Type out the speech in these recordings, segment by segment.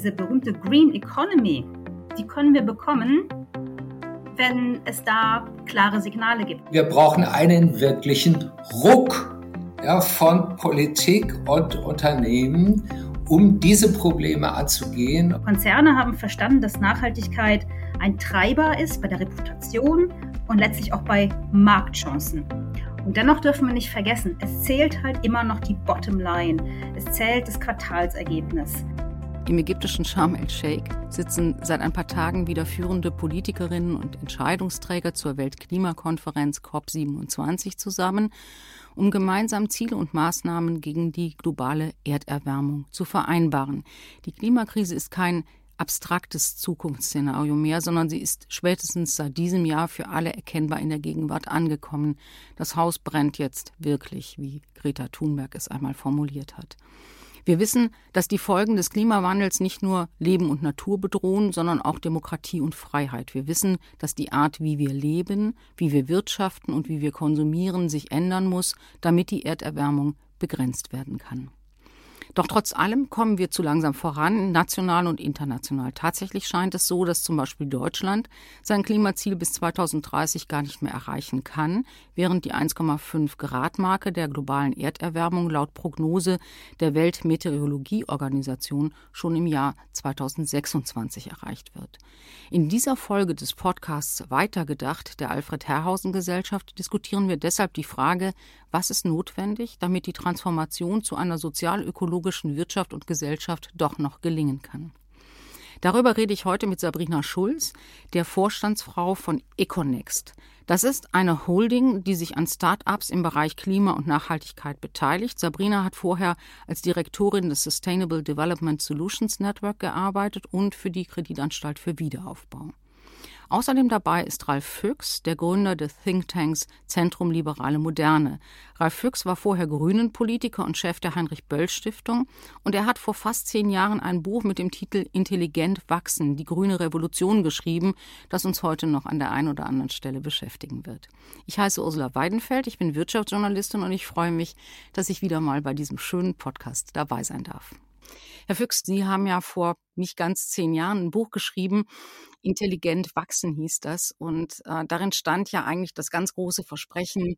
diese berühmte Green Economy, die können wir bekommen, wenn es da klare Signale gibt. Wir brauchen einen wirklichen Ruck ja, von Politik und Unternehmen, um diese Probleme anzugehen. Konzerne haben verstanden, dass Nachhaltigkeit ein Treiber ist bei der Reputation und letztlich auch bei Marktchancen. Und dennoch dürfen wir nicht vergessen, es zählt halt immer noch die Bottomline. Es zählt das Quartalsergebnis. Im ägyptischen Sharm el-Sheikh sitzen seit ein paar Tagen wieder führende Politikerinnen und Entscheidungsträger zur Weltklimakonferenz COP27 zusammen, um gemeinsam Ziele und Maßnahmen gegen die globale Erderwärmung zu vereinbaren. Die Klimakrise ist kein abstraktes Zukunftsszenario mehr, sondern sie ist spätestens seit diesem Jahr für alle erkennbar in der Gegenwart angekommen. Das Haus brennt jetzt wirklich, wie Greta Thunberg es einmal formuliert hat. Wir wissen, dass die Folgen des Klimawandels nicht nur Leben und Natur bedrohen, sondern auch Demokratie und Freiheit. Wir wissen, dass die Art, wie wir leben, wie wir wirtschaften und wie wir konsumieren, sich ändern muss, damit die Erderwärmung begrenzt werden kann. Doch trotz allem kommen wir zu langsam voran, national und international. Tatsächlich scheint es so, dass zum Beispiel Deutschland sein Klimaziel bis 2030 gar nicht mehr erreichen kann, während die 1,5 Grad Marke der globalen Erderwärmung laut Prognose der Weltmeteorologieorganisation schon im Jahr 2026 erreicht wird. In dieser Folge des Podcasts Weitergedacht der Alfred Herrhausen Gesellschaft diskutieren wir deshalb die Frage, was ist notwendig, damit die Transformation zu einer sozial-ökologischen Wirtschaft und Gesellschaft doch noch gelingen kann. Darüber rede ich heute mit Sabrina Schulz, der Vorstandsfrau von Econext. Das ist eine Holding, die sich an Start-ups im Bereich Klima und Nachhaltigkeit beteiligt. Sabrina hat vorher als Direktorin des Sustainable Development Solutions Network gearbeitet und für die Kreditanstalt für Wiederaufbau. Außerdem dabei ist Ralf Füchs, der Gründer des Thinktanks Zentrum Liberale Moderne. Ralf Füchs war vorher Grünen-Politiker und Chef der Heinrich-Böll-Stiftung und er hat vor fast zehn Jahren ein Buch mit dem Titel Intelligent wachsen, die grüne Revolution geschrieben, das uns heute noch an der einen oder anderen Stelle beschäftigen wird. Ich heiße Ursula Weidenfeld, ich bin Wirtschaftsjournalistin und ich freue mich, dass ich wieder mal bei diesem schönen Podcast dabei sein darf. Herr Füchs, Sie haben ja vor nicht ganz zehn Jahren ein Buch geschrieben, Intelligent wachsen hieß das. Und äh, darin stand ja eigentlich das ganz große Versprechen,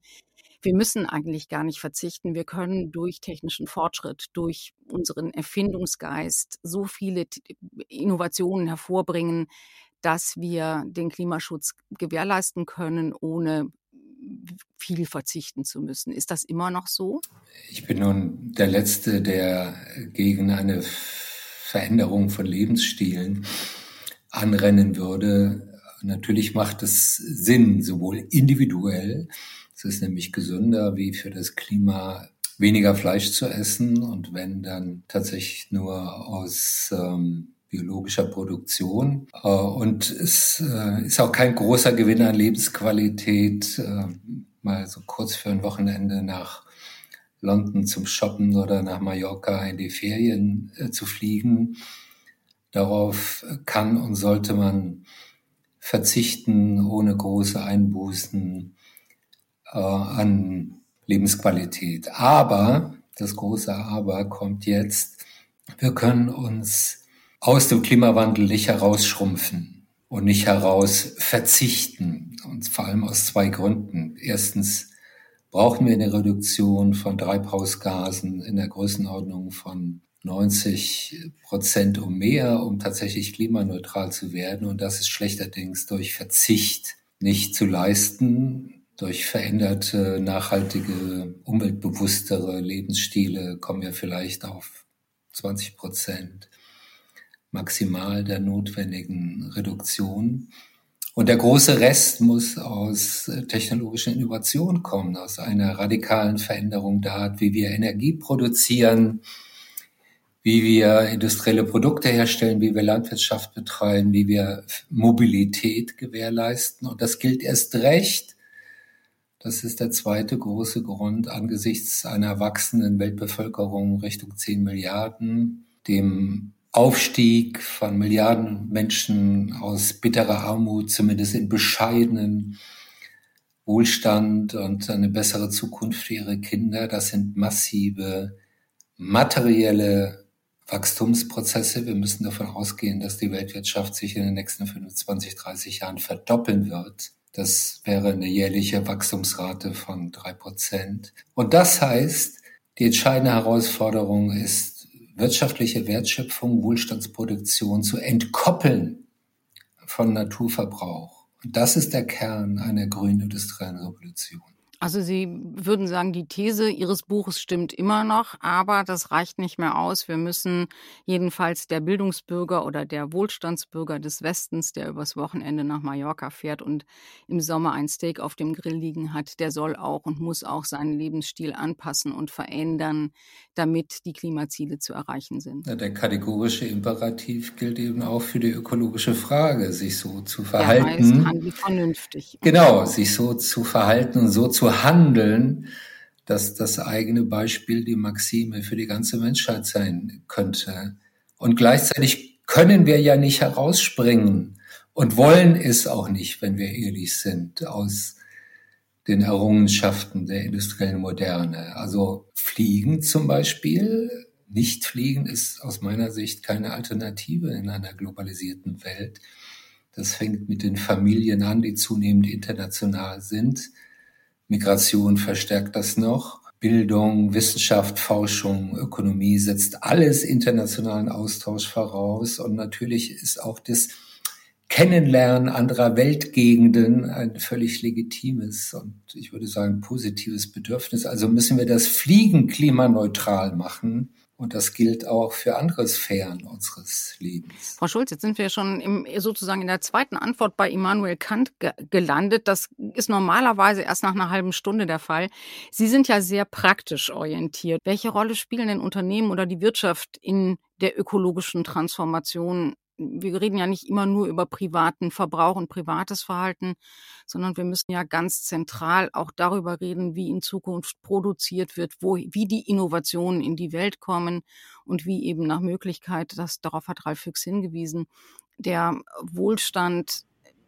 wir müssen eigentlich gar nicht verzichten. Wir können durch technischen Fortschritt, durch unseren Erfindungsgeist so viele Innovationen hervorbringen, dass wir den Klimaschutz gewährleisten können, ohne viel verzichten zu müssen. Ist das immer noch so? Ich bin nun der Letzte, der gegen eine Veränderung von Lebensstilen anrennen würde. Natürlich macht es Sinn, sowohl individuell, es ist nämlich gesünder, wie für das Klima weniger Fleisch zu essen und wenn dann tatsächlich nur aus ähm, biologischer Produktion. Äh, und es äh, ist auch kein großer Gewinn an Lebensqualität, äh, mal so kurz für ein Wochenende nach London zum Shoppen oder nach Mallorca in die Ferien zu fliegen. Darauf kann und sollte man verzichten, ohne große Einbußen an Lebensqualität. Aber, das große Aber kommt jetzt, wir können uns aus dem Klimawandel nicht herausschrumpfen und nicht heraus verzichten. Und vor allem aus zwei Gründen. Erstens brauchen wir eine Reduktion von Treibhausgasen in der Größenordnung von 90 Prozent und mehr, um tatsächlich klimaneutral zu werden. Und das ist schlechterdings durch Verzicht nicht zu leisten. Durch veränderte, nachhaltige, umweltbewusstere Lebensstile kommen wir vielleicht auf 20 Prozent maximal der notwendigen Reduktion. Und der große Rest muss aus technologischer Innovation kommen, aus einer radikalen Veränderung der Art, wie wir Energie produzieren, wie wir industrielle Produkte herstellen, wie wir Landwirtschaft betreiben, wie wir Mobilität gewährleisten. Und das gilt erst recht. Das ist der zweite große Grund angesichts einer wachsenden Weltbevölkerung Richtung 10 Milliarden, dem Aufstieg von Milliarden Menschen aus bitterer Armut, zumindest in bescheidenen Wohlstand und eine bessere Zukunft für ihre Kinder. Das sind massive materielle Wachstumsprozesse. Wir müssen davon ausgehen, dass die Weltwirtschaft sich in den nächsten 25, 30 Jahren verdoppeln wird. Das wäre eine jährliche Wachstumsrate von drei Prozent. Und das heißt, die entscheidende Herausforderung ist, wirtschaftliche Wertschöpfung, Wohlstandsproduktion zu entkoppeln von Naturverbrauch. Und das ist der Kern einer grünen industriellen Revolution. Also Sie würden sagen, die These Ihres Buches stimmt immer noch, aber das reicht nicht mehr aus. Wir müssen jedenfalls der Bildungsbürger oder der Wohlstandsbürger des Westens, der übers Wochenende nach Mallorca fährt und im Sommer ein Steak auf dem Grill liegen hat, der soll auch und muss auch seinen Lebensstil anpassen und verändern, damit die Klimaziele zu erreichen sind. Ja, der kategorische Imperativ gilt eben auch für die ökologische Frage, sich so zu verhalten. Der heißt, handelt vernünftig. Genau, sich so zu verhalten und so zu handeln, dass das eigene Beispiel die Maxime für die ganze Menschheit sein könnte. Und gleichzeitig können wir ja nicht herausspringen und wollen es auch nicht, wenn wir ehrlich sind, aus den Errungenschaften der industriellen Moderne. Also Fliegen zum Beispiel, nicht fliegen ist aus meiner Sicht keine Alternative in einer globalisierten Welt. Das fängt mit den Familien an, die zunehmend international sind. Migration verstärkt das noch. Bildung, Wissenschaft, Forschung, Ökonomie setzt alles internationalen Austausch voraus. Und natürlich ist auch das Kennenlernen anderer Weltgegenden ein völlig legitimes und ich würde sagen positives Bedürfnis. Also müssen wir das Fliegen klimaneutral machen. Und das gilt auch für andere Sphären unseres Lebens. Frau Schulz, jetzt sind wir schon im, sozusagen in der zweiten Antwort bei Immanuel Kant ge gelandet. Das ist normalerweise erst nach einer halben Stunde der Fall. Sie sind ja sehr praktisch orientiert. Welche Rolle spielen denn Unternehmen oder die Wirtschaft in der ökologischen Transformation wir reden ja nicht immer nur über privaten Verbrauch und privates Verhalten, sondern wir müssen ja ganz zentral auch darüber reden, wie in Zukunft produziert wird, wo, wie die Innovationen in die Welt kommen und wie eben nach Möglichkeit, das darauf hat Ralf Füchs hingewiesen, der Wohlstand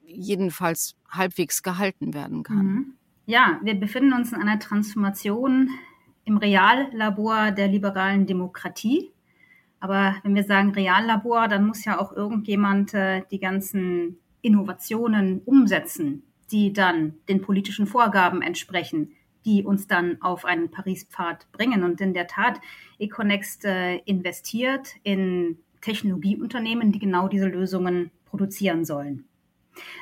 jedenfalls halbwegs gehalten werden kann. Mhm. Ja, wir befinden uns in einer Transformation im Reallabor der liberalen Demokratie. Aber wenn wir sagen Reallabor, dann muss ja auch irgendjemand äh, die ganzen Innovationen umsetzen, die dann den politischen Vorgaben entsprechen, die uns dann auf einen Paris-Pfad bringen. Und in der Tat, Econext äh, investiert in Technologieunternehmen, die genau diese Lösungen produzieren sollen.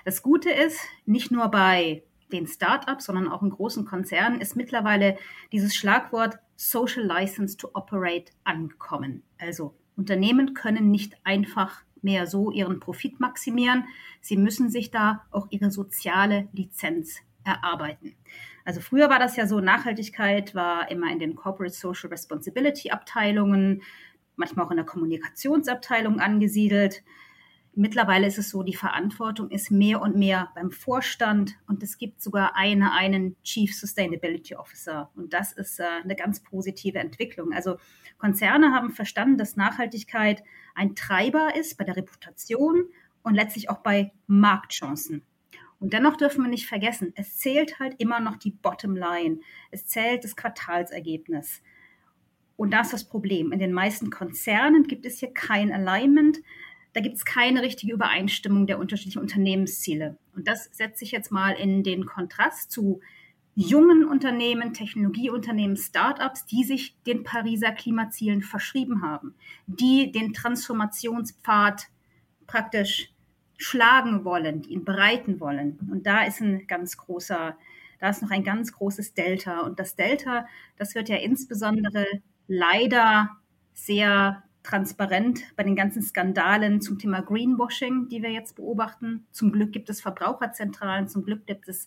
Das Gute ist, nicht nur bei den Startups, sondern auch in großen Konzernen ist mittlerweile dieses Schlagwort Social License to Operate angekommen. Also Unternehmen können nicht einfach mehr so ihren Profit maximieren. Sie müssen sich da auch ihre soziale Lizenz erarbeiten. Also früher war das ja so, Nachhaltigkeit war immer in den Corporate Social Responsibility Abteilungen, manchmal auch in der Kommunikationsabteilung angesiedelt. Mittlerweile ist es so, die Verantwortung ist mehr und mehr beim Vorstand und es gibt sogar eine, einen Chief Sustainability Officer. Und das ist äh, eine ganz positive Entwicklung. Also Konzerne haben verstanden, dass Nachhaltigkeit ein Treiber ist bei der Reputation und letztlich auch bei Marktchancen. Und dennoch dürfen wir nicht vergessen, es zählt halt immer noch die Bottomline. Es zählt das Quartalsergebnis. Und da ist das Problem. In den meisten Konzernen gibt es hier kein Alignment. Da gibt es keine richtige Übereinstimmung der unterschiedlichen Unternehmensziele. Und das setze ich jetzt mal in den Kontrast zu jungen Unternehmen, Technologieunternehmen, Startups, die sich den Pariser Klimazielen verschrieben haben, die den Transformationspfad praktisch schlagen wollen, die ihn bereiten wollen. Und da ist ein ganz großer, da ist noch ein ganz großes Delta. Und das Delta, das wird ja insbesondere leider sehr transparent bei den ganzen Skandalen zum Thema Greenwashing, die wir jetzt beobachten. Zum Glück gibt es Verbraucherzentralen, zum Glück gibt es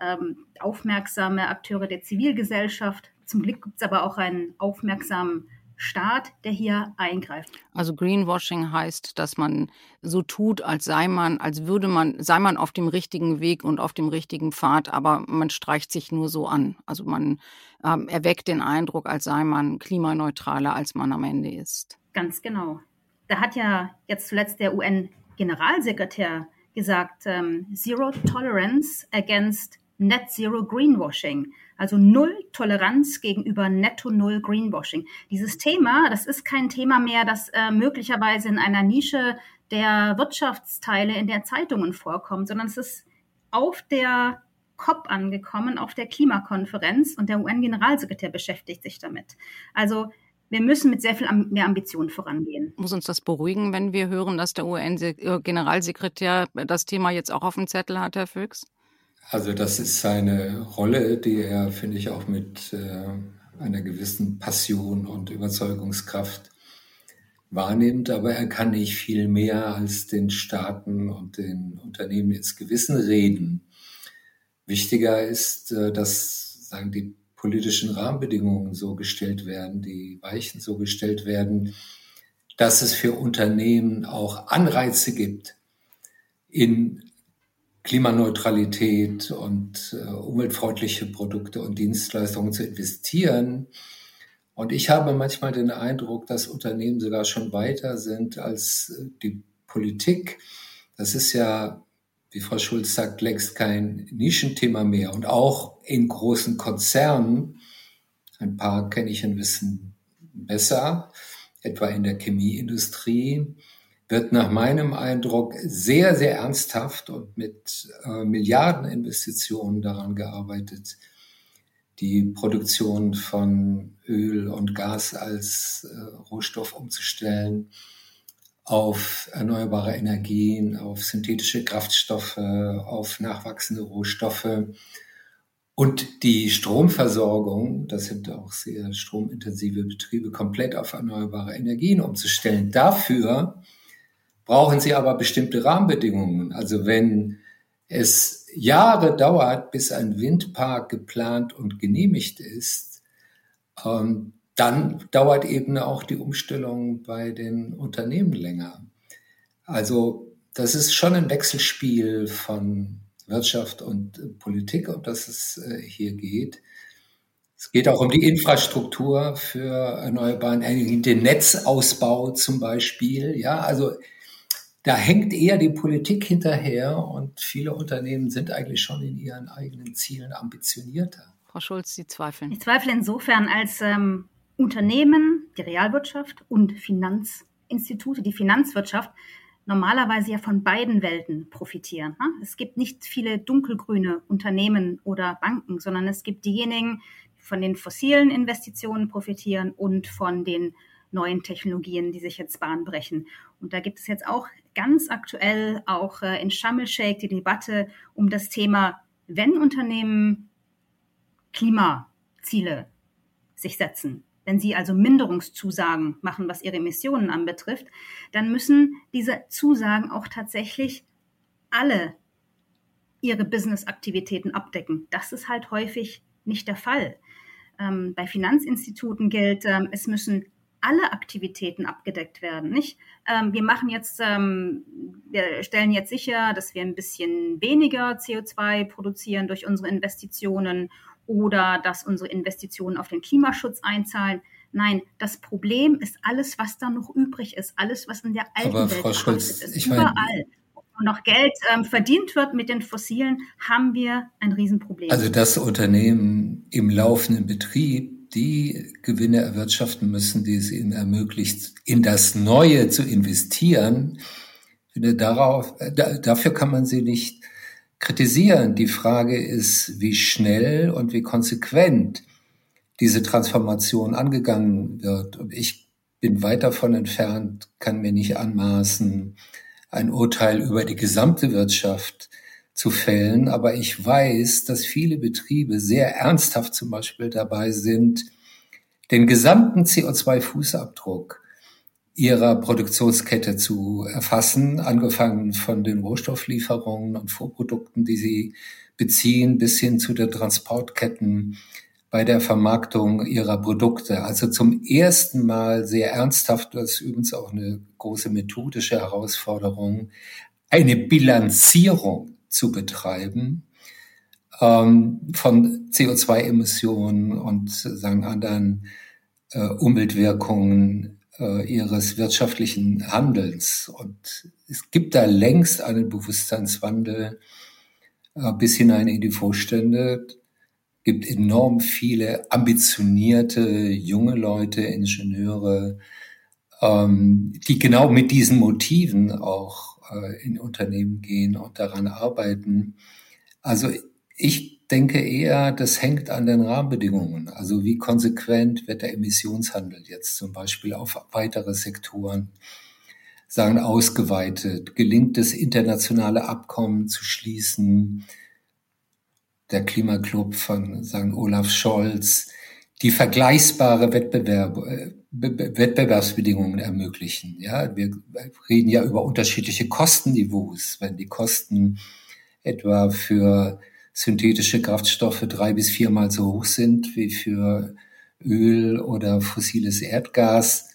ähm, aufmerksame Akteure der Zivilgesellschaft. Zum Glück gibt es aber auch einen aufmerksamen Staat, der hier eingreift. Also Greenwashing heißt, dass man so tut, als sei man, als würde man, sei man auf dem richtigen Weg und auf dem richtigen Pfad, aber man streicht sich nur so an. Also man ähm, erweckt den Eindruck, als sei man klimaneutraler, als man am Ende ist. Ganz genau. Da hat ja jetzt zuletzt der UN-Generalsekretär gesagt, ähm, Zero Tolerance against Net Zero Greenwashing, also Null Toleranz gegenüber Netto Null Greenwashing. Dieses Thema, das ist kein Thema mehr, das äh, möglicherweise in einer Nische der Wirtschaftsteile in der Zeitungen vorkommt, sondern es ist auf der COP angekommen, auf der Klimakonferenz und der UN-Generalsekretär beschäftigt sich damit. Also wir müssen mit sehr viel mehr Ambition vorangehen. Muss uns das beruhigen, wenn wir hören, dass der UN-Generalsekretär das Thema jetzt auch auf dem Zettel hat, Herr Füchs? Also das ist seine Rolle, die er, finde ich, auch mit äh, einer gewissen Passion und Überzeugungskraft wahrnimmt. Aber er kann nicht viel mehr als den Staaten und den Unternehmen ins Gewissen reden. Wichtiger ist, äh, dass sagen die politischen Rahmenbedingungen so gestellt werden, die Weichen so gestellt werden, dass es für Unternehmen auch Anreize gibt, in Klimaneutralität und äh, umweltfreundliche Produkte und Dienstleistungen zu investieren. Und ich habe manchmal den Eindruck, dass Unternehmen sogar schon weiter sind als äh, die Politik. Das ist ja wie Frau Schulz sagt, längst kein Nischenthema mehr. Und auch in großen Konzernen, ein paar kenne ich ein bisschen besser, etwa in der Chemieindustrie, wird nach meinem Eindruck sehr, sehr ernsthaft und mit äh, Milliardeninvestitionen daran gearbeitet, die Produktion von Öl und Gas als äh, Rohstoff umzustellen auf erneuerbare Energien, auf synthetische Kraftstoffe, auf nachwachsende Rohstoffe und die Stromversorgung, das sind auch sehr stromintensive Betriebe, komplett auf erneuerbare Energien umzustellen. Dafür brauchen sie aber bestimmte Rahmenbedingungen. Also wenn es Jahre dauert, bis ein Windpark geplant und genehmigt ist, ähm, dann dauert eben auch die Umstellung bei den Unternehmen länger. Also das ist schon ein Wechselspiel von Wirtschaft und Politik, um das es äh, hier geht. Es geht auch um die Infrastruktur für erneuerbare Energien, den Netzausbau zum Beispiel. Ja, also da hängt eher die Politik hinterher und viele Unternehmen sind eigentlich schon in ihren eigenen Zielen ambitionierter. Frau Schulz, Sie zweifeln. Ich zweifle insofern, als ähm, Unternehmen, die Realwirtschaft und Finanzinstitute, die Finanzwirtschaft normalerweise ja von beiden Welten profitieren. Ne? Es gibt nicht viele dunkelgrüne Unternehmen oder Banken, sondern es gibt diejenigen, die von den fossilen Investitionen profitieren und von den neuen Technologien, die sich jetzt Bahn brechen. Und da gibt es jetzt auch ganz aktuell auch äh, in Sharm die Debatte um das Thema, wenn Unternehmen Klimaziele sich setzen, wenn Sie also Minderungszusagen machen, was Ihre Emissionen anbetrifft, dann müssen diese Zusagen auch tatsächlich alle Ihre Business-Aktivitäten abdecken. Das ist halt häufig nicht der Fall. Ähm, bei Finanzinstituten gilt, ähm, es müssen alle Aktivitäten abgedeckt werden, nicht? Ähm, wir machen jetzt, ähm, wir stellen jetzt sicher, dass wir ein bisschen weniger CO2 produzieren durch unsere Investitionen oder dass unsere Investitionen auf den Klimaschutz einzahlen. Nein, das Problem ist alles, was da noch übrig ist, alles, was in der alten Aber Welt Frau Schulz, ist. Ich Überall, meine, wo noch Geld ähm, verdient wird mit den Fossilen, haben wir ein Riesenproblem. Also das Unternehmen im laufenden Betrieb die Gewinne erwirtschaften müssen, die es ihnen ermöglicht, in das Neue zu investieren. Darauf, da, dafür kann man sie nicht kritisieren. Die Frage ist, wie schnell und wie konsequent diese Transformation angegangen wird. Und ich bin weit davon entfernt, kann mir nicht anmaßen, ein Urteil über die gesamte Wirtschaft zu fällen. Aber ich weiß, dass viele Betriebe sehr ernsthaft zum Beispiel dabei sind, den gesamten CO2-Fußabdruck ihrer Produktionskette zu erfassen, angefangen von den Rohstofflieferungen und Vorprodukten, die sie beziehen, bis hin zu den Transportketten bei der Vermarktung ihrer Produkte. Also zum ersten Mal sehr ernsthaft, das ist übrigens auch eine große methodische Herausforderung, eine Bilanzierung zu betreiben ähm, von CO2-Emissionen und sagen anderen äh, Umweltwirkungen äh, ihres wirtschaftlichen Handelns. Und es gibt da längst einen Bewusstseinswandel äh, bis hinein in die Vorstände. Gibt enorm viele ambitionierte junge Leute, Ingenieure, ähm, die genau mit diesen Motiven auch äh, in Unternehmen gehen und daran arbeiten. Also ich denke eher, das hängt an den Rahmenbedingungen. Also wie konsequent wird der Emissionshandel jetzt zum Beispiel auf weitere Sektoren sagen ausgeweitet? Gelingt es, internationale Abkommen zu schließen? Der Klimaclub von sagen Olaf Scholz, die vergleichbare Wettbewerb, äh, Wettbewerbsbedingungen ermöglichen. Ja, wir reden ja über unterschiedliche Kostenniveaus. Wenn die Kosten etwa für synthetische Kraftstoffe drei bis viermal so hoch sind wie für Öl oder fossiles Erdgas,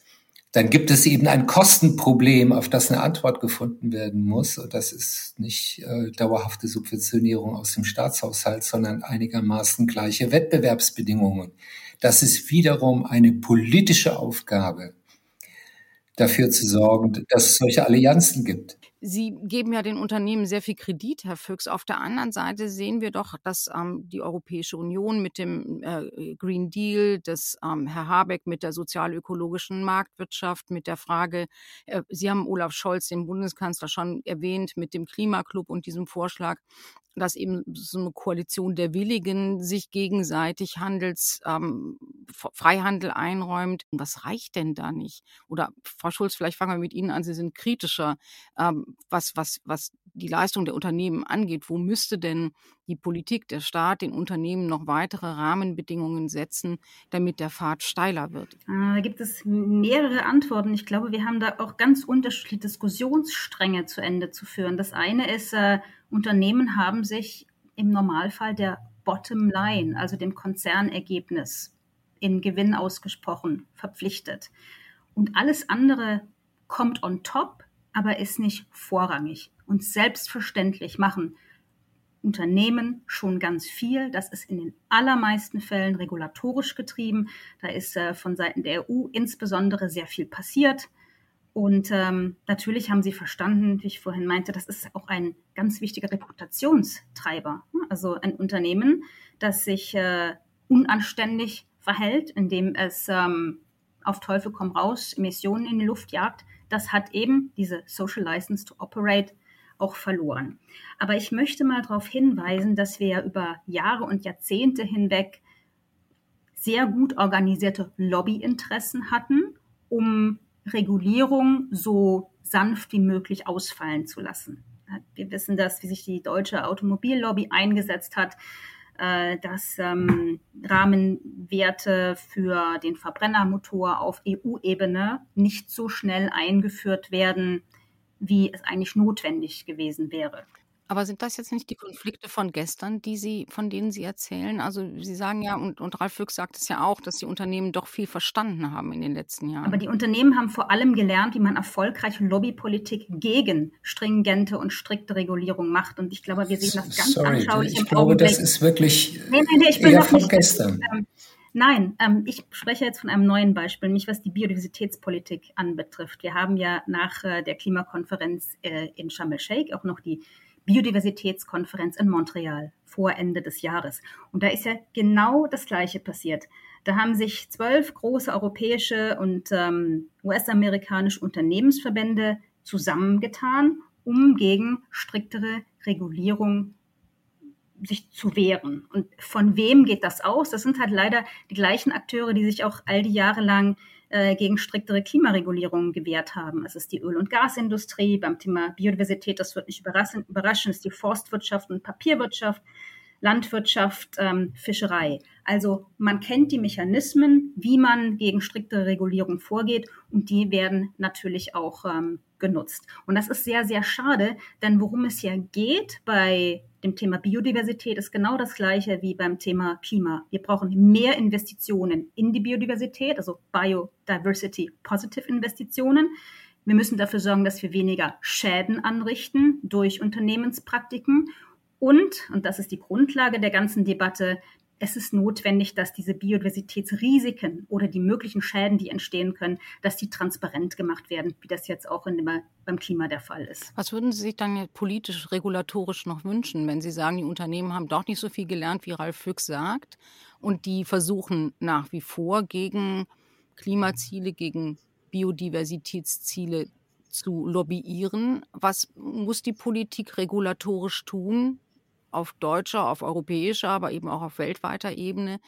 dann gibt es eben ein Kostenproblem, auf das eine Antwort gefunden werden muss. Und das ist nicht äh, dauerhafte Subventionierung aus dem Staatshaushalt, sondern einigermaßen gleiche Wettbewerbsbedingungen. Das ist wiederum eine politische Aufgabe, dafür zu sorgen, dass es solche Allianzen gibt. Sie geben ja den Unternehmen sehr viel Kredit, Herr Füchs. Auf der anderen Seite sehen wir doch, dass ähm, die Europäische Union mit dem äh, Green Deal, dass ähm, Herr Habeck mit der sozial-ökologischen Marktwirtschaft, mit der Frage, äh, Sie haben Olaf Scholz, den Bundeskanzler, schon erwähnt, mit dem Klimaclub und diesem Vorschlag, dass eben so eine Koalition der Willigen sich gegenseitig Handels, ähm, Freihandel einräumt. Was reicht denn da nicht? Oder Frau Schulz, vielleicht fangen wir mit Ihnen an. Sie sind kritischer, ähm, was, was, was die Leistung der Unternehmen angeht. Wo müsste denn die Politik, der Staat den Unternehmen noch weitere Rahmenbedingungen setzen, damit der Pfad steiler wird? Äh, da gibt es mehrere Antworten. Ich glaube, wir haben da auch ganz unterschiedliche Diskussionsstränge zu Ende zu führen. Das eine ist, äh, Unternehmen haben sich im Normalfall der Bottom Line, also dem Konzernergebnis, in Gewinn ausgesprochen verpflichtet. Und alles andere kommt on top, aber ist nicht vorrangig. Und selbstverständlich machen Unternehmen schon ganz viel. Das ist in den allermeisten Fällen regulatorisch getrieben. Da ist äh, von Seiten der EU insbesondere sehr viel passiert. Und ähm, natürlich haben sie verstanden, wie ich vorhin meinte, das ist auch ein ganz wichtiger Reputationstreiber. Also ein Unternehmen, das sich äh, unanständig verhält, indem es ähm, auf Teufel komm raus Emissionen in die Luft jagt, das hat eben diese Social License to Operate auch verloren. Aber ich möchte mal darauf hinweisen, dass wir über Jahre und Jahrzehnte hinweg sehr gut organisierte Lobbyinteressen hatten, um Regulierung so sanft wie möglich ausfallen zu lassen. Wir wissen das, wie sich die deutsche Automobillobby eingesetzt hat, äh, dass ähm, Rahmenwerte für den Verbrennermotor auf EU-Ebene nicht so schnell eingeführt werden, wie es eigentlich notwendig gewesen wäre. Aber sind das jetzt nicht die Konflikte von gestern, die Sie, von denen Sie erzählen? Also Sie sagen ja, und, und Ralf Füchs sagt es ja auch, dass die Unternehmen doch viel verstanden haben in den letzten Jahren. Aber die Unternehmen haben vor allem gelernt, wie man erfolgreich Lobbypolitik gegen stringente und strikte Regulierung macht. Und ich glaube, wir sehen das ganz Sorry, anschaulich ich im glaube, Augenblick. das ist wirklich nee, nee, nee, ich bin eher von nicht, gestern. Ähm, Nein, ähm, ich spreche jetzt von einem neuen Beispiel, nämlich was die Biodiversitätspolitik anbetrifft. Wir haben ja nach äh, der Klimakonferenz äh, in Sharm el-Sheikh auch noch die Biodiversitätskonferenz in Montreal vor Ende des Jahres. Und da ist ja genau das Gleiche passiert. Da haben sich zwölf große europäische und ähm, US-amerikanische Unternehmensverbände zusammengetan, um gegen striktere Regulierung sich zu wehren. Und von wem geht das aus? Das sind halt leider die gleichen Akteure, die sich auch all die Jahre lang äh, gegen striktere Klimaregulierungen gewehrt haben. Es ist die Öl- und Gasindustrie, beim Thema Biodiversität, das wird nicht überraschen, überraschen ist die Forstwirtschaft und Papierwirtschaft, Landwirtschaft, ähm, Fischerei. Also man kennt die Mechanismen, wie man gegen striktere Regulierung vorgeht und die werden natürlich auch ähm, genutzt. Und das ist sehr, sehr schade, denn worum es ja geht bei dem Thema Biodiversität ist genau das gleiche wie beim Thema Klima. Wir brauchen mehr Investitionen in die Biodiversität, also Biodiversity Positive Investitionen. Wir müssen dafür sorgen, dass wir weniger Schäden anrichten durch Unternehmenspraktiken. Und, und das ist die Grundlage der ganzen Debatte, es ist notwendig, dass diese Biodiversitätsrisiken oder die möglichen Schäden, die entstehen können, dass die transparent gemacht werden, wie das jetzt auch in, beim Klima der Fall ist. Was würden Sie sich dann politisch, regulatorisch noch wünschen, wenn Sie sagen, die Unternehmen haben doch nicht so viel gelernt, wie Ralf Füchs sagt, und die versuchen nach wie vor gegen Klimaziele, gegen Biodiversitätsziele zu lobbyieren? Was muss die Politik regulatorisch tun, auf deutscher, auf europäischer, aber eben auch auf weltweiter Ebene,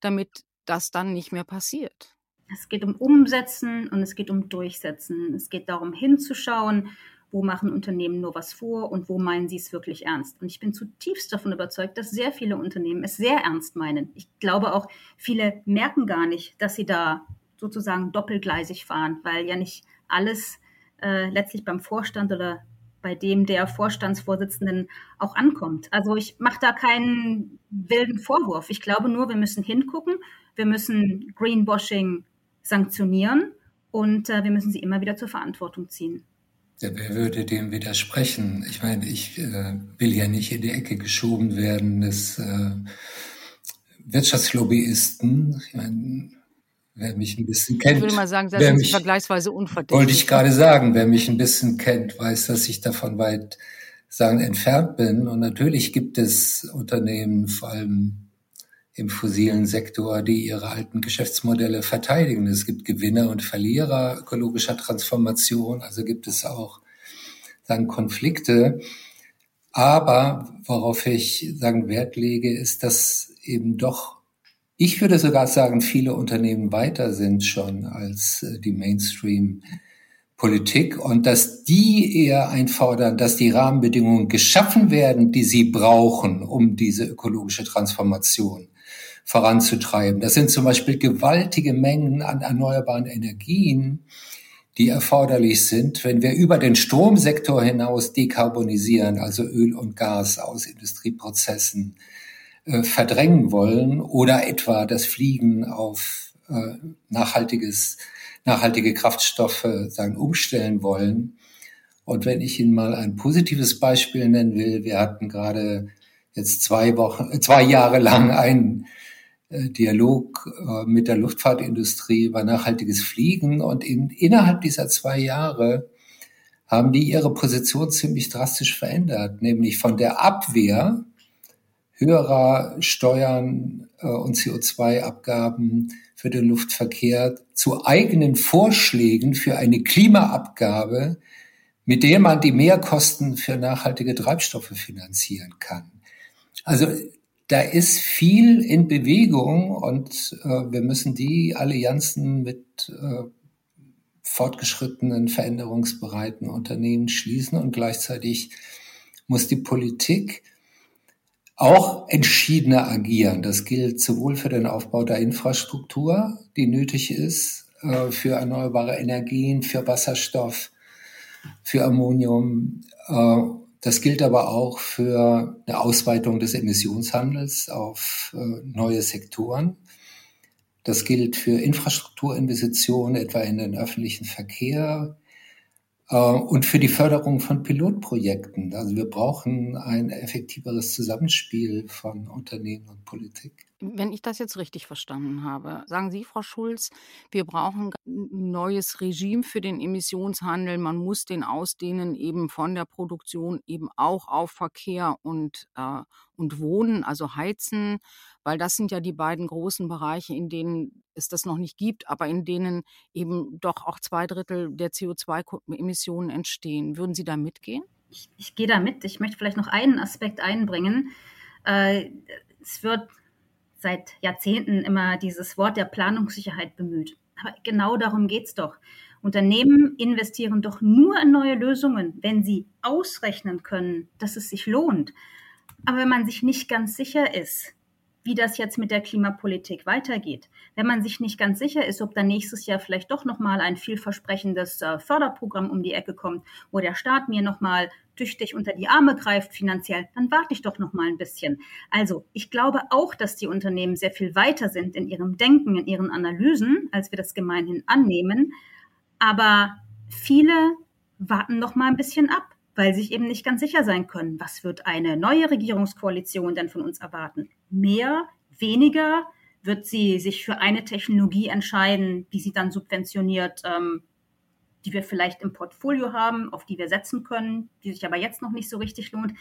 damit das dann nicht mehr passiert. Es geht um Umsetzen und es geht um Durchsetzen. Es geht darum hinzuschauen, wo machen Unternehmen nur was vor und wo meinen sie es wirklich ernst. Und ich bin zutiefst davon überzeugt, dass sehr viele Unternehmen es sehr ernst meinen. Ich glaube auch, viele merken gar nicht, dass sie da sozusagen doppelgleisig fahren, weil ja nicht alles äh, letztlich beim Vorstand oder bei dem der Vorstandsvorsitzenden auch ankommt. Also ich mache da keinen wilden Vorwurf. Ich glaube nur, wir müssen hingucken, wir müssen Greenwashing sanktionieren und äh, wir müssen sie immer wieder zur Verantwortung ziehen. Ja, wer würde dem widersprechen? Ich meine, ich äh, will ja nicht in die Ecke geschoben werden des äh, Wirtschaftslobbyisten. Ich meine, Wer mich ein bisschen kennt. Ich würde mal sagen, das ist vergleichsweise unverdächtig. Wollte ich gerade sagen, wer mich ein bisschen kennt, weiß, dass ich davon weit sagen entfernt bin. Und natürlich gibt es Unternehmen, vor allem im fossilen Sektor, die ihre alten Geschäftsmodelle verteidigen. Es gibt Gewinner und Verlierer ökologischer Transformation, also gibt es auch sagen Konflikte. Aber worauf ich sagen Wert lege, ist, dass eben doch ich würde sogar sagen, viele Unternehmen weiter sind schon als äh, die Mainstream. Politik und dass die eher einfordern, dass die Rahmenbedingungen geschaffen werden, die sie brauchen, um diese ökologische Transformation voranzutreiben. Das sind zum Beispiel gewaltige Mengen an erneuerbaren Energien, die erforderlich sind, wenn wir über den Stromsektor hinaus dekarbonisieren, also Öl und Gas aus Industrieprozessen äh, verdrängen wollen oder etwa das Fliegen auf äh, nachhaltiges, nachhaltige Kraftstoffe sagen, umstellen wollen. Und wenn ich Ihnen mal ein positives Beispiel nennen will, wir hatten gerade jetzt zwei Wochen, äh, zwei Jahre lang einen äh, Dialog mit der Luftfahrtindustrie über nachhaltiges Fliegen und in, innerhalb dieser zwei Jahre haben die ihre Position ziemlich drastisch verändert, nämlich von der Abwehr höherer Steuern äh, und CO2-Abgaben für den Luftverkehr zu eigenen Vorschlägen für eine Klimaabgabe, mit der man die Mehrkosten für nachhaltige Treibstoffe finanzieren kann. Also da ist viel in Bewegung und äh, wir müssen die Allianzen mit äh, fortgeschrittenen, veränderungsbereiten Unternehmen schließen und gleichzeitig muss die Politik auch entschiedener agieren. Das gilt sowohl für den Aufbau der Infrastruktur, die nötig ist, äh, für erneuerbare Energien, für Wasserstoff, für Ammonium. Äh, das gilt aber auch für eine Ausweitung des Emissionshandels auf äh, neue Sektoren. Das gilt für Infrastrukturinvestitionen, etwa in den öffentlichen Verkehr, und für die Förderung von Pilotprojekten. Also wir brauchen ein effektiveres Zusammenspiel von Unternehmen und Politik. Wenn ich das jetzt richtig verstanden habe, sagen Sie, Frau Schulz, wir brauchen ein neues Regime für den Emissionshandel. Man muss den ausdehnen eben von der Produktion eben auch auf Verkehr und, äh, und Wohnen, also Heizen, weil das sind ja die beiden großen Bereiche, in denen es das noch nicht gibt, aber in denen eben doch auch zwei Drittel der CO2-Emissionen entstehen. Würden Sie da mitgehen? Ich, ich gehe da mit. Ich möchte vielleicht noch einen Aspekt einbringen. Äh, es wird seit Jahrzehnten immer dieses Wort der Planungssicherheit bemüht. Aber genau darum geht es doch. Unternehmen investieren doch nur in neue Lösungen, wenn sie ausrechnen können, dass es sich lohnt. Aber wenn man sich nicht ganz sicher ist, wie das jetzt mit der Klimapolitik weitergeht. Wenn man sich nicht ganz sicher ist, ob da nächstes Jahr vielleicht doch nochmal ein vielversprechendes äh, Förderprogramm um die Ecke kommt, wo der Staat mir nochmal tüchtig unter die Arme greift finanziell, dann warte ich doch nochmal ein bisschen. Also ich glaube auch, dass die Unternehmen sehr viel weiter sind in ihrem Denken, in ihren Analysen, als wir das gemeinhin annehmen. Aber viele warten noch mal ein bisschen ab weil sie sich eben nicht ganz sicher sein können, was wird eine neue Regierungskoalition denn von uns erwarten? Mehr, weniger wird sie sich für eine Technologie entscheiden, die sie dann subventioniert, ähm, die wir vielleicht im Portfolio haben, auf die wir setzen können, die sich aber jetzt noch nicht so richtig lohnt.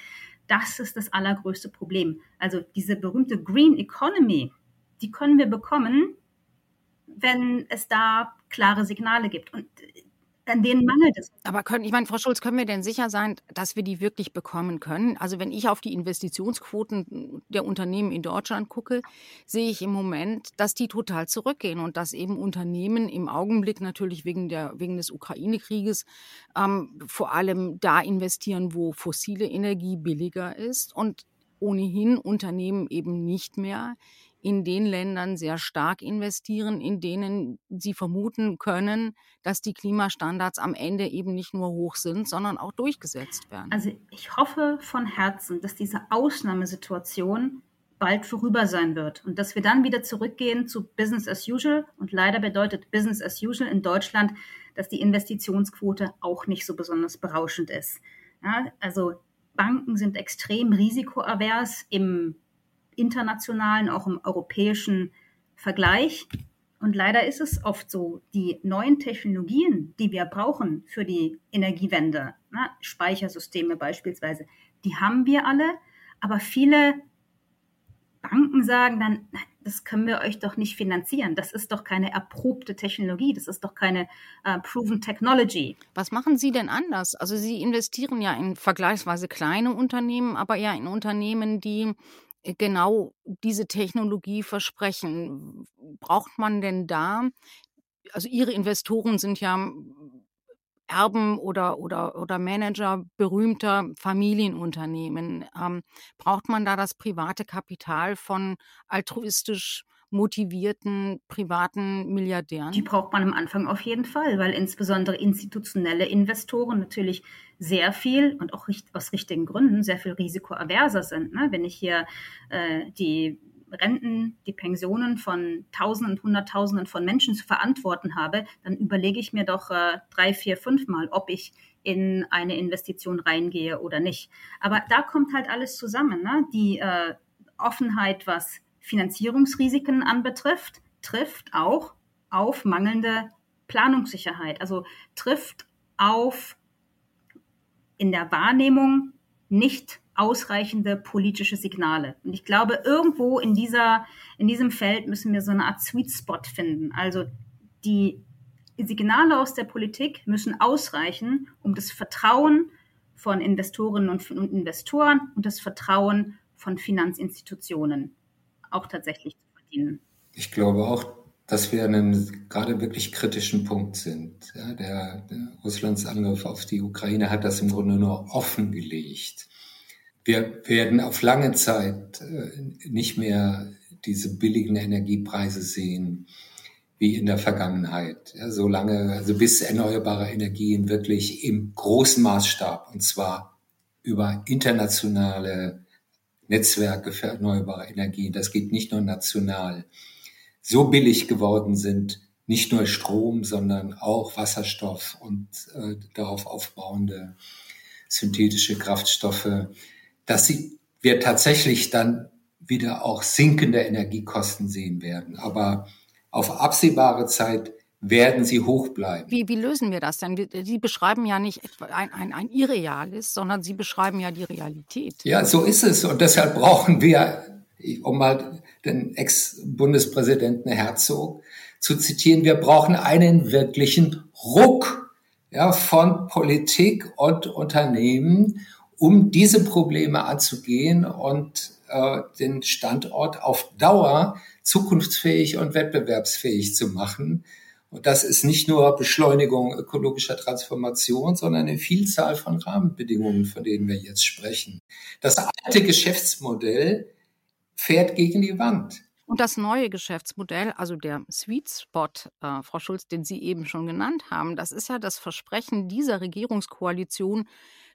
Das ist das allergrößte Problem. Also diese berühmte Green Economy, die können wir bekommen, wenn es da klare Signale gibt. Und an denen mangelt es. Aber können, ich meine, Frau Schulz, können wir denn sicher sein, dass wir die wirklich bekommen können? Also wenn ich auf die Investitionsquoten der Unternehmen in Deutschland gucke, sehe ich im Moment, dass die total zurückgehen und dass eben Unternehmen im Augenblick natürlich wegen, der, wegen des Ukraine-Krieges ähm, vor allem da investieren, wo fossile Energie billiger ist und ohnehin Unternehmen eben nicht mehr in den Ländern sehr stark investieren, in denen sie vermuten können, dass die Klimastandards am Ende eben nicht nur hoch sind, sondern auch durchgesetzt werden. Also ich hoffe von Herzen, dass diese Ausnahmesituation bald vorüber sein wird und dass wir dann wieder zurückgehen zu Business as usual. Und leider bedeutet Business as usual in Deutschland, dass die Investitionsquote auch nicht so besonders berauschend ist. Ja, also Banken sind extrem risikoavers im internationalen, auch im europäischen Vergleich. Und leider ist es oft so, die neuen Technologien, die wir brauchen für die Energiewende, na, Speichersysteme beispielsweise, die haben wir alle, aber viele Banken sagen dann, das können wir euch doch nicht finanzieren. Das ist doch keine erprobte Technologie, das ist doch keine uh, proven Technology. Was machen Sie denn anders? Also Sie investieren ja in vergleichsweise kleine Unternehmen, aber ja in Unternehmen, die äh, genau diese Technologie versprechen. Braucht man denn da, also Ihre Investoren sind ja Erben oder, oder, oder Manager berühmter Familienunternehmen. Ähm, braucht man da das private Kapital von altruistisch motivierten privaten Milliardären? Die braucht man am Anfang auf jeden Fall, weil insbesondere institutionelle Investoren natürlich sehr viel und auch aus richtigen Gründen sehr viel risikoaverser sind. Ne? Wenn ich hier äh, die Renten, die Pensionen von Tausenden und Hunderttausenden von Menschen zu verantworten habe, dann überlege ich mir doch äh, drei, vier, fünf Mal, ob ich in eine Investition reingehe oder nicht. Aber da kommt halt alles zusammen. Ne? Die äh, Offenheit, was Finanzierungsrisiken anbetrifft, trifft auch auf mangelnde Planungssicherheit, also trifft auf in der Wahrnehmung nicht ausreichende politische Signale. Und ich glaube, irgendwo in dieser, in diesem Feld müssen wir so eine Art Sweet Spot finden. Also die Signale aus der Politik müssen ausreichen, um das Vertrauen von Investorinnen und Investoren und das Vertrauen von Finanzinstitutionen auch tatsächlich zu verdienen. Ich glaube auch, dass wir an einem gerade wirklich kritischen Punkt sind. Ja, der, der Russlands Angriff auf die Ukraine hat das im Grunde nur offengelegt. Wir werden auf lange Zeit äh, nicht mehr diese billigen Energiepreise sehen wie in der Vergangenheit. Ja, so lange, also bis erneuerbare Energien wirklich im großen Maßstab und zwar über internationale Netzwerke für erneuerbare Energien, das geht nicht nur national, so billig geworden sind, nicht nur Strom, sondern auch Wasserstoff und äh, darauf aufbauende synthetische Kraftstoffe, dass sie, wir tatsächlich dann wieder auch sinkende Energiekosten sehen werden. Aber auf absehbare Zeit werden sie hoch bleiben. Wie, wie lösen wir das denn? Sie beschreiben ja nicht ein, ein, ein Irreales, sondern Sie beschreiben ja die Realität. Ja, so ist es. Und deshalb brauchen wir, um mal den Ex-Bundespräsidenten Herzog zu zitieren, wir brauchen einen wirklichen Ruck ja, von Politik und Unternehmen, um diese Probleme anzugehen und äh, den Standort auf Dauer zukunftsfähig und wettbewerbsfähig zu machen. Und das ist nicht nur Beschleunigung ökologischer Transformation, sondern eine Vielzahl von Rahmenbedingungen, von denen wir jetzt sprechen. Das alte Geschäftsmodell fährt gegen die Wand. Und das neue Geschäftsmodell, also der Sweet Spot, äh, Frau Schulz, den Sie eben schon genannt haben, das ist ja das Versprechen dieser Regierungskoalition,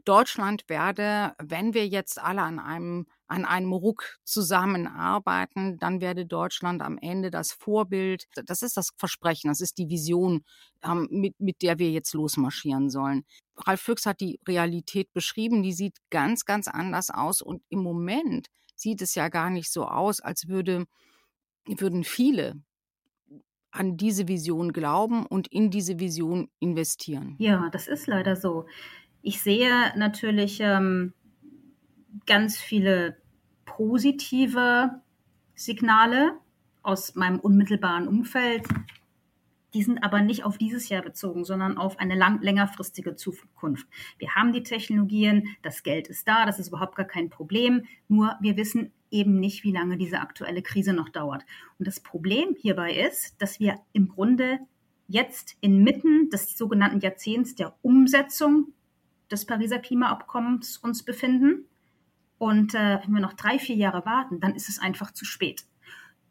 Deutschland werde, wenn wir jetzt alle an einem, an einem Ruck zusammenarbeiten, dann werde Deutschland am Ende das Vorbild, das ist das Versprechen, das ist die Vision, ähm, mit, mit der wir jetzt losmarschieren sollen. Ralf Füchs hat die Realität beschrieben, die sieht ganz, ganz anders aus und im Moment sieht es ja gar nicht so aus, als würde würden viele an diese Vision glauben und in diese Vision investieren. Ja, das ist leider so. Ich sehe natürlich ähm, ganz viele positive Signale aus meinem unmittelbaren Umfeld. Die sind aber nicht auf dieses Jahr bezogen, sondern auf eine lang, längerfristige Zukunft. Wir haben die Technologien, das Geld ist da, das ist überhaupt gar kein Problem. Nur wir wissen eben nicht, wie lange diese aktuelle Krise noch dauert. Und das Problem hierbei ist, dass wir im Grunde jetzt inmitten des sogenannten Jahrzehnts der Umsetzung des Pariser Klimaabkommens uns befinden. Und äh, wenn wir noch drei, vier Jahre warten, dann ist es einfach zu spät.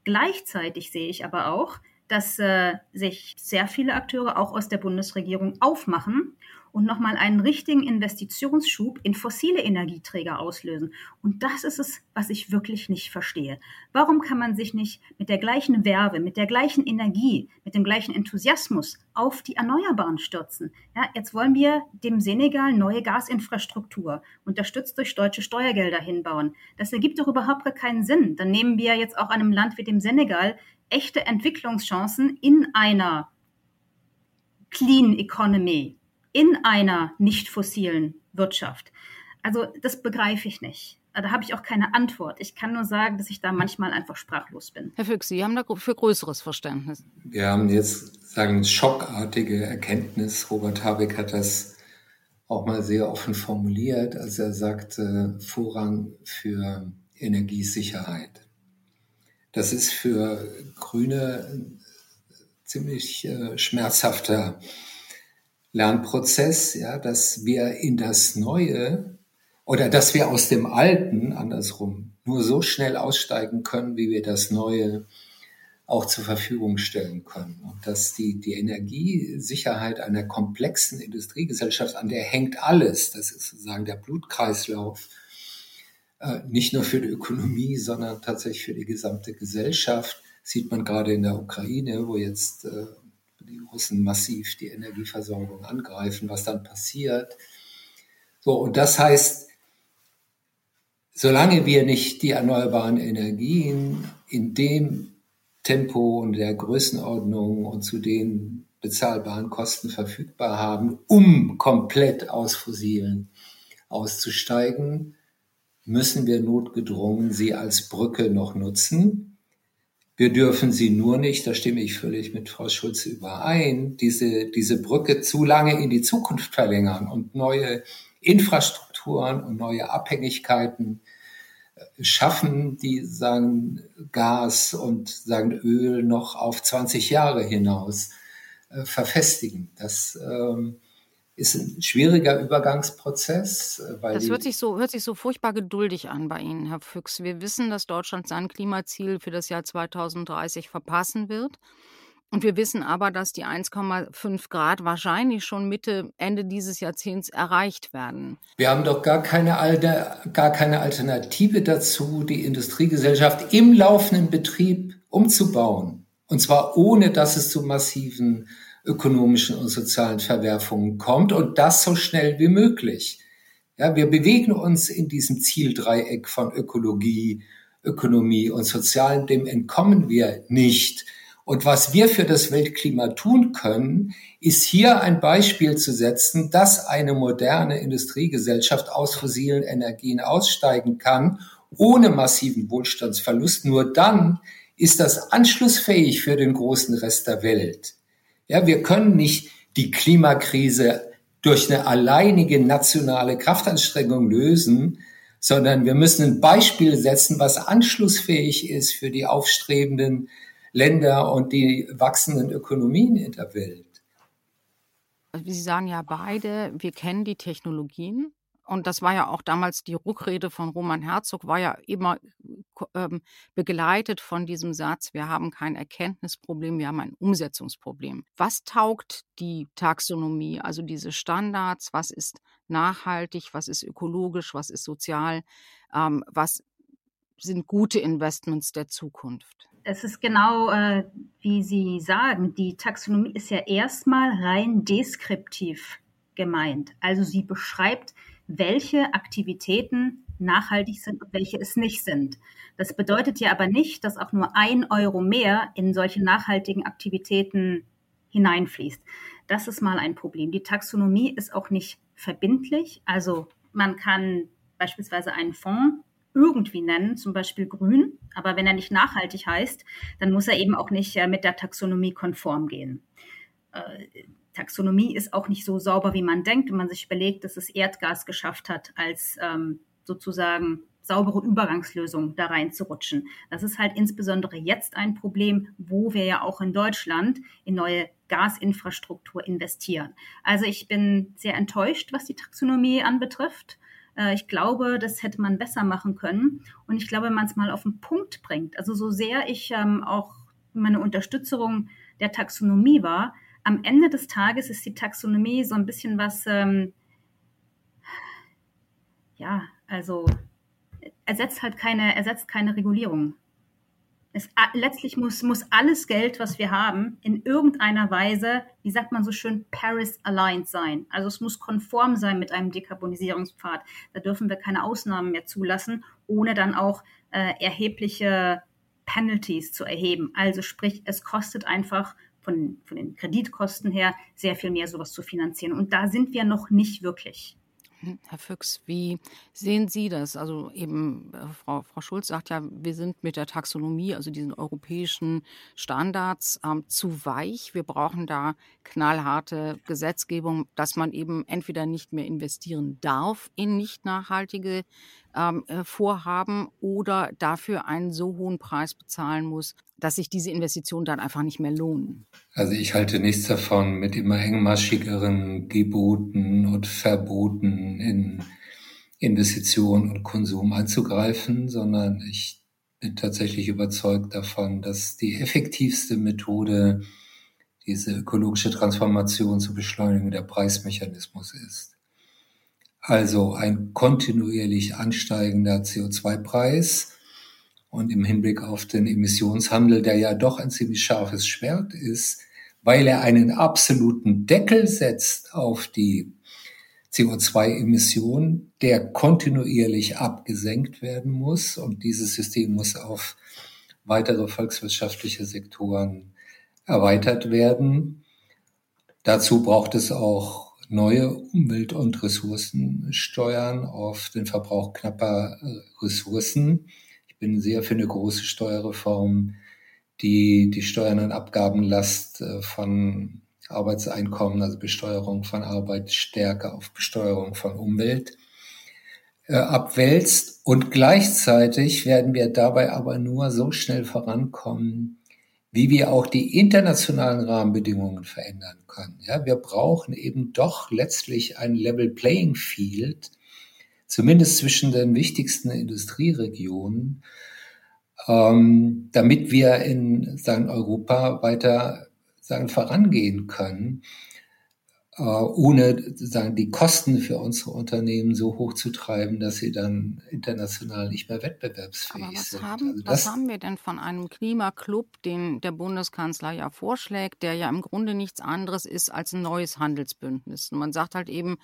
Gleichzeitig sehe ich aber auch, dass äh, sich sehr viele Akteure auch aus der Bundesregierung aufmachen und nochmal einen richtigen Investitionsschub in fossile Energieträger auslösen. Und das ist es, was ich wirklich nicht verstehe. Warum kann man sich nicht mit der gleichen Werbe, mit der gleichen Energie, mit dem gleichen Enthusiasmus auf die Erneuerbaren stürzen? Ja, jetzt wollen wir dem Senegal neue Gasinfrastruktur, unterstützt durch deutsche Steuergelder hinbauen. Das ergibt doch überhaupt keinen Sinn. Dann nehmen wir jetzt auch einem Land wie dem Senegal echte Entwicklungschancen in einer Clean Economy, in einer nicht fossilen Wirtschaft. Also das begreife ich nicht. Da habe ich auch keine Antwort. Ich kann nur sagen, dass ich da manchmal einfach sprachlos bin. Herr Füchs, Sie haben da für größeres Verständnis. Wir haben jetzt sagen schockartige Erkenntnis. Robert Habeck hat das auch mal sehr offen formuliert, als er sagte Vorrang für Energiesicherheit. Das ist für Grüne ein ziemlich äh, schmerzhafter Lernprozess, ja, dass wir in das Neue oder dass wir aus dem Alten andersrum nur so schnell aussteigen können, wie wir das Neue auch zur Verfügung stellen können. Und dass die, die Energiesicherheit einer komplexen Industriegesellschaft, an der hängt alles, das ist sozusagen der Blutkreislauf, äh, nicht nur für die Ökonomie, sondern tatsächlich für die gesamte Gesellschaft, sieht man gerade in der Ukraine, wo jetzt äh, die Russen massiv die Energieversorgung angreifen, was dann passiert. So, und das heißt, solange wir nicht die erneuerbaren Energien in dem Tempo und der Größenordnung und zu den bezahlbaren Kosten verfügbar haben, um komplett aus fossilen auszusteigen, müssen wir notgedrungen sie als Brücke noch nutzen. Wir dürfen sie nur nicht, da stimme ich völlig mit Frau Schulze überein, diese, diese Brücke zu lange in die Zukunft verlängern und neue Infrastrukturen und neue Abhängigkeiten äh, schaffen, die sagen Gas und sagen Öl noch auf 20 Jahre hinaus äh, verfestigen. Das ähm, ist ein schwieriger Übergangsprozess. Äh, das hört sich, so, hört sich so furchtbar geduldig an bei Ihnen, Herr Füchs. Wir wissen, dass Deutschland sein Klimaziel für das Jahr 2030 verpassen wird. Und wir wissen aber, dass die 1,5 Grad wahrscheinlich schon Mitte, Ende dieses Jahrzehnts erreicht werden. Wir haben doch gar keine, gar keine Alternative dazu, die Industriegesellschaft im laufenden Betrieb umzubauen. Und zwar ohne, dass es zu massiven ökonomischen und sozialen Verwerfungen kommt und das so schnell wie möglich. Ja, wir bewegen uns in diesem Zieldreieck von Ökologie, Ökonomie und Sozialen, dem entkommen wir nicht. Und was wir für das Weltklima tun können, ist hier ein Beispiel zu setzen, dass eine moderne Industriegesellschaft aus fossilen Energien aussteigen kann, ohne massiven Wohlstandsverlust. Nur dann ist das anschlussfähig für den großen Rest der Welt. Ja, wir können nicht die Klimakrise durch eine alleinige nationale Kraftanstrengung lösen, sondern wir müssen ein Beispiel setzen, was anschlussfähig ist für die aufstrebenden Länder und die wachsenden Ökonomien in der Welt. Sie sagen ja beide, wir kennen die Technologien, und das war ja auch damals die Ruckrede von Roman Herzog, war ja immer ähm, begleitet von diesem Satz, wir haben kein Erkenntnisproblem, wir haben ein Umsetzungsproblem. Was taugt die Taxonomie, also diese Standards, was ist nachhaltig, was ist ökologisch, was ist sozial, ähm, was sind gute Investments der Zukunft? Es ist genau, äh, wie Sie sagen, die Taxonomie ist ja erstmal rein deskriptiv gemeint. Also sie beschreibt welche Aktivitäten nachhaltig sind und welche es nicht sind. Das bedeutet ja aber nicht, dass auch nur ein Euro mehr in solche nachhaltigen Aktivitäten hineinfließt. Das ist mal ein Problem. Die Taxonomie ist auch nicht verbindlich. Also man kann beispielsweise einen Fonds irgendwie nennen, zum Beispiel grün, aber wenn er nicht nachhaltig heißt, dann muss er eben auch nicht äh, mit der Taxonomie konform gehen. Äh, Taxonomie ist auch nicht so sauber, wie man denkt, wenn man sich überlegt, dass es Erdgas geschafft hat, als ähm, sozusagen saubere Übergangslösung da reinzurutschen. Das ist halt insbesondere jetzt ein Problem, wo wir ja auch in Deutschland in neue Gasinfrastruktur investieren. Also ich bin sehr enttäuscht, was die Taxonomie anbetrifft. Äh, ich glaube, das hätte man besser machen können. Und ich glaube, wenn man es mal auf den Punkt bringt, also so sehr ich ähm, auch meine Unterstützung der Taxonomie war, am Ende des Tages ist die Taxonomie so ein bisschen was, ähm, ja, also ersetzt halt keine, ersetzt keine Regulierung. Es, letztlich muss, muss alles Geld, was wir haben, in irgendeiner Weise, wie sagt man so schön, Paris-aligned sein. Also es muss konform sein mit einem Dekarbonisierungspfad. Da dürfen wir keine Ausnahmen mehr zulassen, ohne dann auch äh, erhebliche Penalties zu erheben. Also sprich, es kostet einfach von, von den Kreditkosten her sehr viel mehr, sowas zu finanzieren. Und da sind wir noch nicht wirklich. Hm, Herr Füchs, wie sehen Sie das? Also eben, äh, Frau, Frau Schulz sagt ja, wir sind mit der Taxonomie, also diesen europäischen Standards, ähm, zu weich. Wir brauchen da knallharte Gesetzgebung, dass man eben entweder nicht mehr investieren darf in nicht nachhaltige ähm, äh, vorhaben oder dafür einen so hohen Preis bezahlen muss, dass sich diese Investitionen dann einfach nicht mehr lohnen. Also ich halte nichts davon, mit immer engmaschigeren Geboten und Verboten in Investitionen und Konsum einzugreifen, sondern ich bin tatsächlich überzeugt davon, dass die effektivste Methode, diese ökologische Transformation zu beschleunigen, der Preismechanismus ist. Also ein kontinuierlich ansteigender CO2-Preis und im Hinblick auf den Emissionshandel, der ja doch ein ziemlich scharfes Schwert ist, weil er einen absoluten Deckel setzt auf die CO2-Emissionen, der kontinuierlich abgesenkt werden muss. Und dieses System muss auf weitere volkswirtschaftliche Sektoren erweitert werden. Dazu braucht es auch neue Umwelt- und Ressourcensteuern auf den Verbrauch knapper äh, Ressourcen. Ich bin sehr für eine große Steuerreform, die die Steuern und Abgabenlast äh, von Arbeitseinkommen, also Besteuerung von Arbeit stärker auf Besteuerung von Umwelt äh, abwälzt. Und gleichzeitig werden wir dabei aber nur so schnell vorankommen, wie wir auch die internationalen Rahmenbedingungen verändern können. Ja, wir brauchen eben doch letztlich ein Level Playing Field, zumindest zwischen den wichtigsten Industrieregionen, ähm, damit wir in sagen, Europa weiter sagen, vorangehen können. Äh, ohne sozusagen die Kosten für unsere Unternehmen so hoch zu treiben, dass sie dann international nicht mehr wettbewerbsfähig Aber was sind. haben, Also was haben wir denn von einem Klimaclub, den der Bundeskanzler ja vorschlägt, der ja im Grunde nichts anderes ist als ein neues Handelsbündnis? Und man sagt halt eben,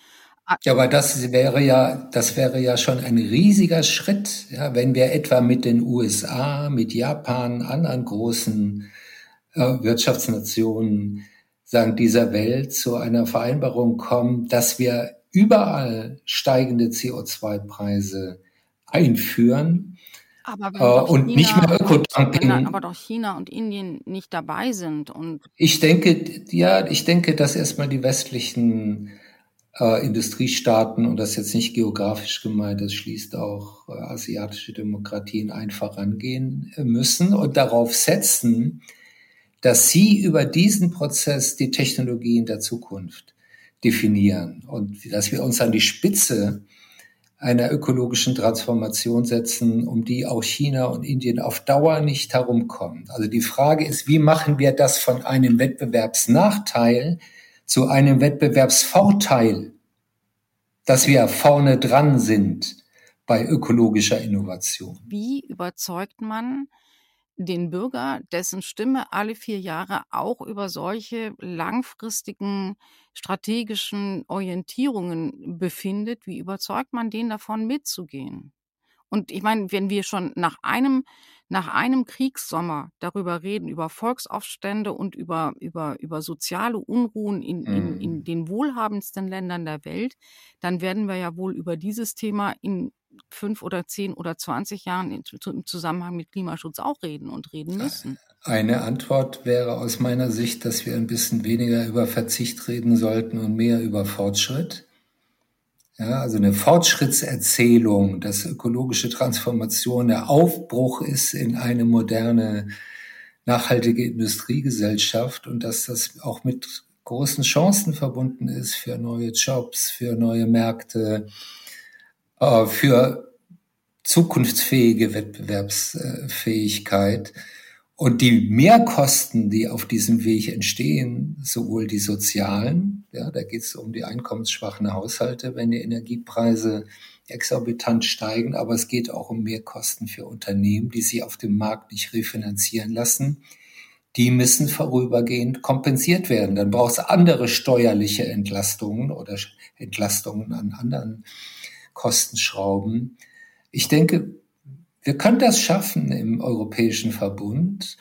ah, ja, aber das wäre ja, das wäre ja schon ein riesiger Schritt, ja, wenn wir etwa mit den USA, mit Japan, anderen großen äh, Wirtschaftsnationen sagen, dieser Welt zu einer Vereinbarung kommen, dass wir überall steigende CO2-Preise einführen aber wenn äh, und nicht mehr Ökodumping. aber doch China und Indien nicht dabei sind und Ich denke, ja, ich denke, dass erstmal die westlichen äh, Industriestaaten, und das jetzt nicht geografisch gemeint, das schließt auch äh, asiatische Demokratien einfach rangehen müssen und darauf setzen, dass sie über diesen Prozess die Technologien der Zukunft definieren und dass wir uns an die Spitze einer ökologischen Transformation setzen, um die auch China und Indien auf Dauer nicht herumkommen. Also die Frage ist, wie machen wir das von einem Wettbewerbsnachteil zu einem Wettbewerbsvorteil, dass wir vorne dran sind bei ökologischer Innovation. wie überzeugt man den Bürger, dessen Stimme alle vier Jahre auch über solche langfristigen strategischen Orientierungen befindet, wie überzeugt man den davon mitzugehen? Und ich meine, wenn wir schon nach einem nach einem Kriegssommer darüber reden, über Volksaufstände und über, über, über soziale Unruhen in, in, in mhm. den wohlhabendsten Ländern der Welt, dann werden wir ja wohl über dieses Thema in fünf oder zehn oder zwanzig Jahren im Zusammenhang mit Klimaschutz auch reden und reden müssen. Eine Antwort wäre aus meiner Sicht, dass wir ein bisschen weniger über Verzicht reden sollten und mehr über Fortschritt. Ja, also eine Fortschrittserzählung, dass ökologische Transformation der Aufbruch ist in eine moderne, nachhaltige Industriegesellschaft und dass das auch mit großen Chancen verbunden ist für neue Jobs, für neue Märkte, äh, für zukunftsfähige Wettbewerbsfähigkeit. Und die Mehrkosten, die auf diesem Weg entstehen, sowohl die sozialen, ja, da geht es um die einkommensschwachen Haushalte, wenn die Energiepreise exorbitant steigen, aber es geht auch um Mehrkosten für Unternehmen, die sich auf dem Markt nicht refinanzieren lassen. Die müssen vorübergehend kompensiert werden. Dann braucht es andere steuerliche Entlastungen oder Entlastungen an anderen Kostenschrauben. Ich denke, wir können das schaffen im Europäischen Verbund,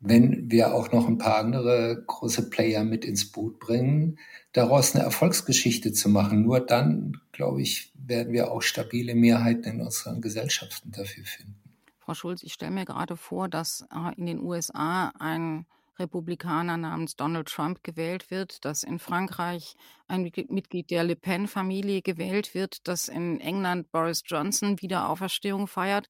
wenn wir auch noch ein paar andere große Player mit ins Boot bringen, daraus eine Erfolgsgeschichte zu machen. Nur dann, glaube ich, werden wir auch stabile Mehrheiten in unseren Gesellschaften dafür finden. Frau Schulz, ich stelle mir gerade vor, dass äh, in den USA ein Republikaner namens Donald Trump gewählt wird, dass in Frankreich ein Mitglied der Le Pen-Familie gewählt wird, dass in England Boris Johnson wieder Auferstehung feiert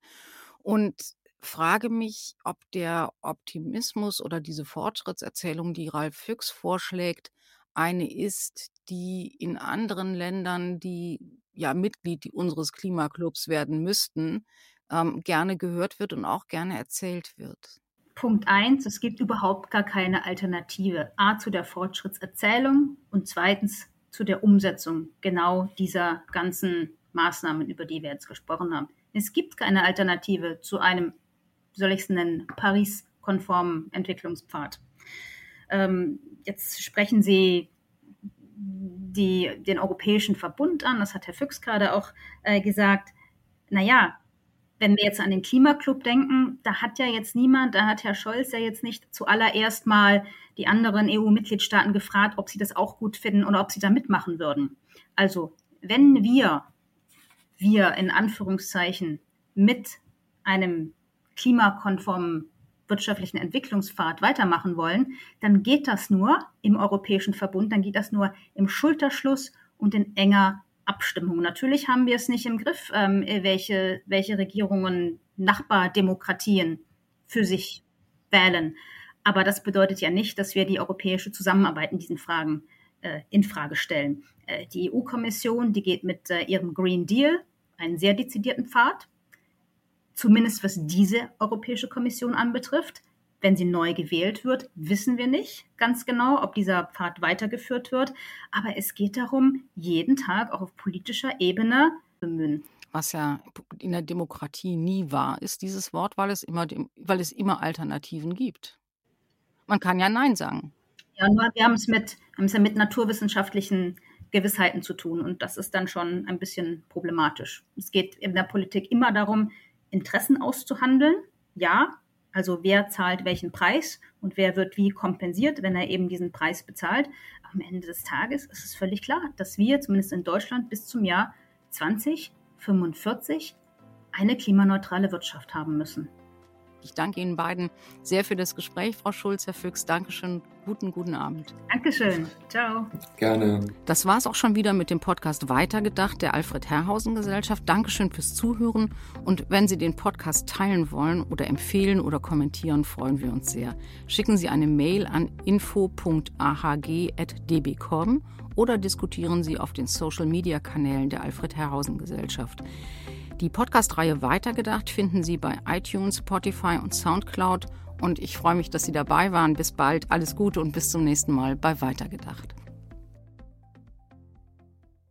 und frage mich, ob der Optimismus oder diese Fortschrittserzählung, die Ralf Füchs vorschlägt, eine ist, die in anderen Ländern, die ja Mitglied unseres Klimaclubs werden müssten, ähm, gerne gehört wird und auch gerne erzählt wird. Punkt eins, es gibt überhaupt gar keine Alternative. A zu der Fortschrittserzählung und zweitens zu der Umsetzung genau dieser ganzen Maßnahmen, über die wir jetzt gesprochen haben. Es gibt keine Alternative zu einem, soll ich es nennen, Paris-konformen Entwicklungspfad. Ähm, jetzt sprechen Sie die, den Europäischen Verbund an, das hat Herr Füchs gerade auch äh, gesagt. Naja, wenn wir jetzt an den Klimaclub denken, da hat ja jetzt niemand, da hat Herr Scholz ja jetzt nicht zuallererst mal die anderen EU-Mitgliedstaaten gefragt, ob sie das auch gut finden oder ob sie da mitmachen würden. Also, wenn wir, wir in Anführungszeichen mit einem klimakonformen wirtschaftlichen Entwicklungspfad weitermachen wollen, dann geht das nur im Europäischen Verbund, dann geht das nur im Schulterschluss und in enger Abstimmung. Natürlich haben wir es nicht im Griff, ähm, welche, welche Regierungen Nachbardemokratien für sich wählen. Aber das bedeutet ja nicht, dass wir die europäische Zusammenarbeit in diesen Fragen äh, in stellen. Äh, die EU-Kommission, die geht mit äh, ihrem Green Deal einen sehr dezidierten Pfad, zumindest was diese Europäische Kommission anbetrifft. Wenn sie neu gewählt wird, wissen wir nicht ganz genau, ob dieser Pfad weitergeführt wird. Aber es geht darum, jeden Tag auch auf politischer Ebene bemühen. Was ja in der Demokratie nie war, ist dieses Wort, weil es immer, weil es immer Alternativen gibt. Man kann ja Nein sagen. Ja, nur wir haben es mit, haben es ja mit naturwissenschaftlichen Gewissheiten zu tun und das ist dann schon ein bisschen problematisch. Es geht in der Politik immer darum, Interessen auszuhandeln, ja, also wer zahlt welchen Preis und wer wird wie kompensiert, wenn er eben diesen Preis bezahlt. Am Ende des Tages ist es völlig klar, dass wir zumindest in Deutschland bis zum Jahr 2045 eine klimaneutrale Wirtschaft haben müssen. Ich danke Ihnen beiden sehr für das Gespräch, Frau Schulz, Herr Füchs. Dankeschön. Guten, guten Abend. Dankeschön. Ciao. Gerne. Das war es auch schon wieder mit dem Podcast Weitergedacht der Alfred Herrhausen Gesellschaft. Dankeschön fürs Zuhören. Und wenn Sie den Podcast teilen wollen oder empfehlen oder kommentieren, freuen wir uns sehr. Schicken Sie eine Mail an info.ahg.db.com oder diskutieren Sie auf den Social Media Kanälen der Alfred Herrhausen Gesellschaft. Die Podcast-Reihe Weitergedacht finden Sie bei iTunes, Spotify und Soundcloud. Und ich freue mich, dass Sie dabei waren. Bis bald, alles Gute und bis zum nächsten Mal bei Weitergedacht.